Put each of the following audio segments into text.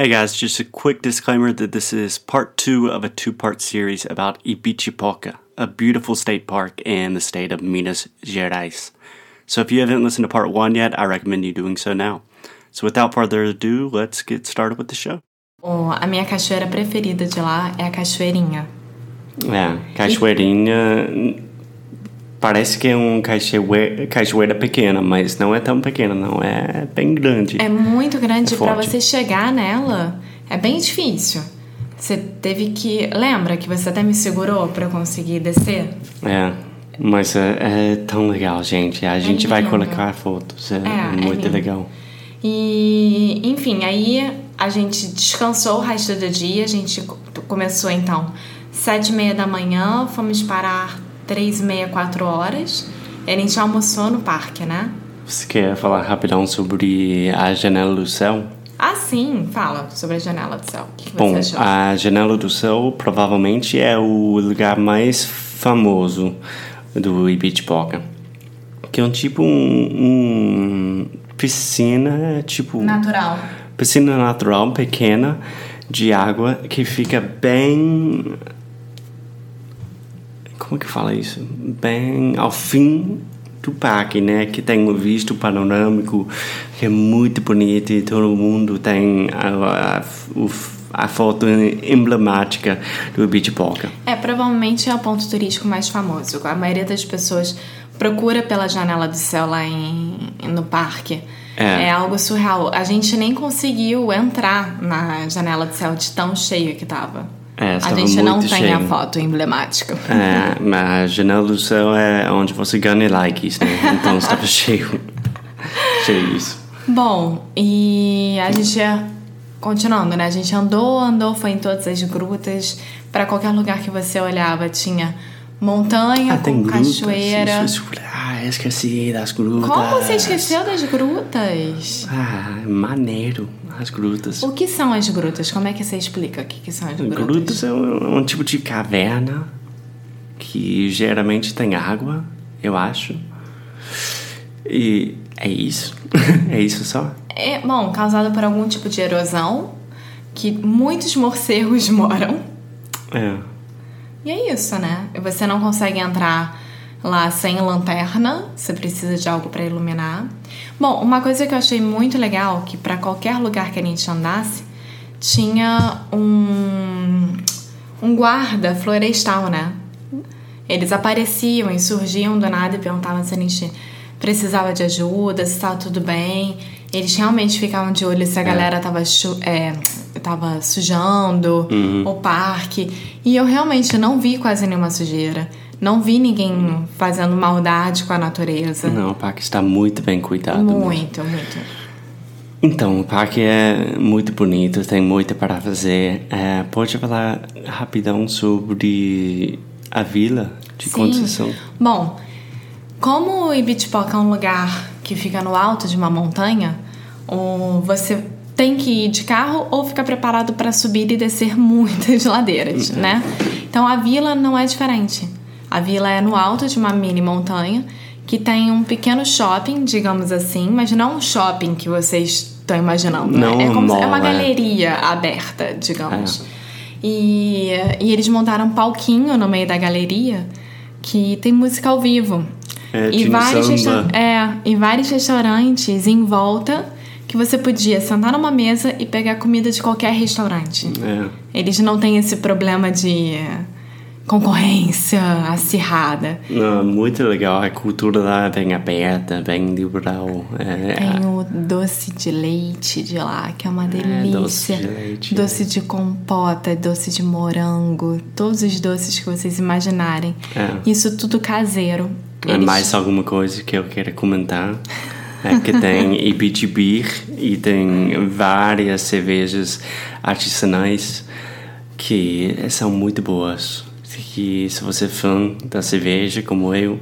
Hey guys, just a quick disclaimer that this is part two of a two part series about Ibichipoca, a beautiful state park in the state of Minas Gerais. So if you haven't listened to part one yet, I recommend you doing so now. So without further ado, let's get started with the show. Oh, a minha cachoeira preferida de lá é a Cachoeirinha. É, Cachoeirinha parece que é um cachoeira, cachoeira pequena, mas não é tão pequena, não. É bem grande. É muito grande. É para você chegar nela, é bem difícil. Você teve que. Lembra que você até me segurou para conseguir descer? É. Mas é, é, tão legal, gente. A gente é vai colocar fotos. É, é muito legal. E, enfim, aí a gente descansou o resto do dia. A gente começou então sete e meia da manhã, fomos parar três e meia, quatro horas. A gente almoçou no parque, né? Você quer falar rapidão sobre a janela do céu? Ah, sim, fala sobre a janela do céu. O que, Bom, você achou? a janela do céu provavelmente é o lugar mais famoso do Ibitipoca. Que é um tipo um, um piscina tipo natural. Piscina natural pequena de água que fica bem como que fala isso? Bem ao fim do parque, né? Que tem um visto panorâmico que é muito bonito e todo mundo tem a, a, a foto emblemática do Beach Poca. É, provavelmente é o ponto turístico mais famoso. A maioria das pessoas procura pela janela do céu lá em, no parque. É. é algo surreal. A gente nem conseguiu entrar na janela do céu de tão cheio que tava. É, a gente não tem a foto emblemática. É, mas a janela do céu é onde você ganha likes, né? Então estava cheio. cheio isso. Bom, e a gente continuando, né? A gente andou, andou, foi em todas as grutas. Para qualquer lugar que você olhava tinha montanha ah, com cachoeira. Isso, isso, ah, esqueci das grutas. Como você esqueceu das grutas? Ah, maneiro as grutas. O que são as grutas? Como é que você explica o que, que são as grutas? Grutas é um, um tipo de caverna que geralmente tem água, eu acho. E é isso. é isso só. É, bom, causado por algum tipo de erosão que muitos morcegos moram. É. E é isso, né? Você não consegue entrar lá sem lanterna, você precisa de algo para iluminar. Bom, uma coisa que eu achei muito legal que para qualquer lugar que a gente andasse tinha um um guarda florestal, né? Eles apareciam e surgiam do nada e perguntavam se a gente precisava de ajuda, se estava tudo bem. Eles realmente ficavam de olho se a é. galera tava, é, tava sujando uhum. o parque. E eu realmente não vi quase nenhuma sujeira. Não vi ninguém fazendo maldade com a natureza. Não, o parque está muito bem cuidado. Muito, mesmo. muito. Então, o parque é muito bonito, tem muito para fazer. É, pode falar rapidão sobre a vila de Sim. Conceição? Bom, como o Ibitipoca é um lugar que fica no alto de uma montanha, você tem que ir de carro ou ficar preparado para subir e descer muitas ladeiras, uhum. né? Então a vila não é diferente. A vila é no alto de uma mini montanha que tem um pequeno shopping, digamos assim, mas não um shopping que vocês estão imaginando. Não né? é, como mall, é uma é. galeria aberta, digamos. É. E, e eles montaram um palquinho no meio da galeria que tem música ao vivo. É, e, vários é, e vários restaurantes em volta que você podia sentar numa mesa e pegar comida de qualquer restaurante. É. Eles não têm esse problema de concorrência acirrada. Não, muito legal. A cultura lá é bem aberta, bem liberal. É, Tem o doce de leite de lá, que é uma delícia. doce de leite, Doce de compota, doce de morango, todos os doces que vocês imaginarem. É. Isso tudo caseiro. É Eles- mais alguma coisa que eu quero comentar. É que tem Ibitibir e tem várias cervejas artesanais que são muito boas. Que se você é fã da cerveja como eu,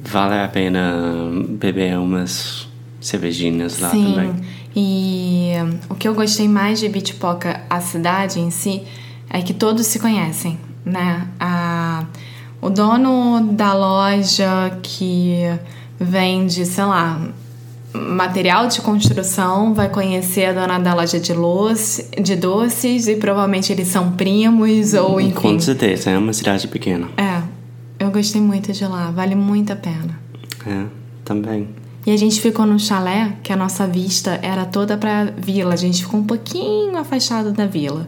vale a pena beber umas cervejinhas lá Sim. também. E o que eu gostei mais de Bitpoca, a cidade em si, é que todos se conhecem, né? A, o dono da loja que vende, sei lá, material de construção vai conhecer a dona da loja de, loce, de doces e provavelmente eles são primos ou enfim. Com certeza, é uma cidade pequena. É, eu gostei muito de lá, vale muito a pena. É, também. E a gente ficou num chalé que a nossa vista era toda pra vila. A gente ficou um pouquinho afastado da vila.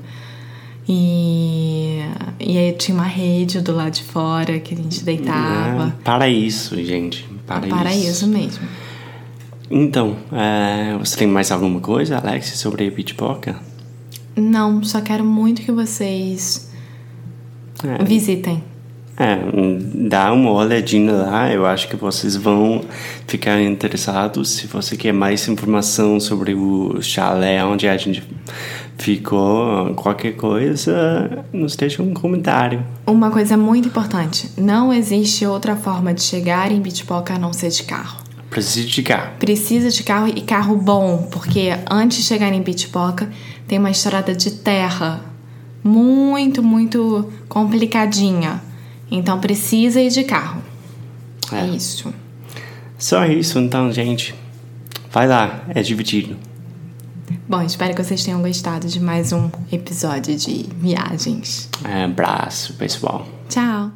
E, e aí tinha uma rede do lado de fora que a gente deitava. É, paraíso, gente. Paraíso. Paraíso mesmo. Então, é, você tem mais alguma coisa, Alex, sobre a Bitpoca? Não, só quero muito que vocês É, visitem. é, dá uma olhadinha lá, eu acho que vocês vão ficar interessados. Se você quer mais informação sobre o chalé onde a gente ficou, qualquer coisa, nos deixa um comentário. Uma coisa muito importante: não existe outra forma de chegar em Bitpoca a não ser de carro. Precisa de cá. Precisa de carro e carro bom, porque antes de chegar em Bitpoca tem uma estrada de terra muito, muito complicadinha. Então precisa ir de carro. É, É. isso. Só isso, então, gente. Vai lá, é divertido. Bom, espero que vocês tenham gostado de mais um episódio de viagens. É, abraço, pessoal. Tchau!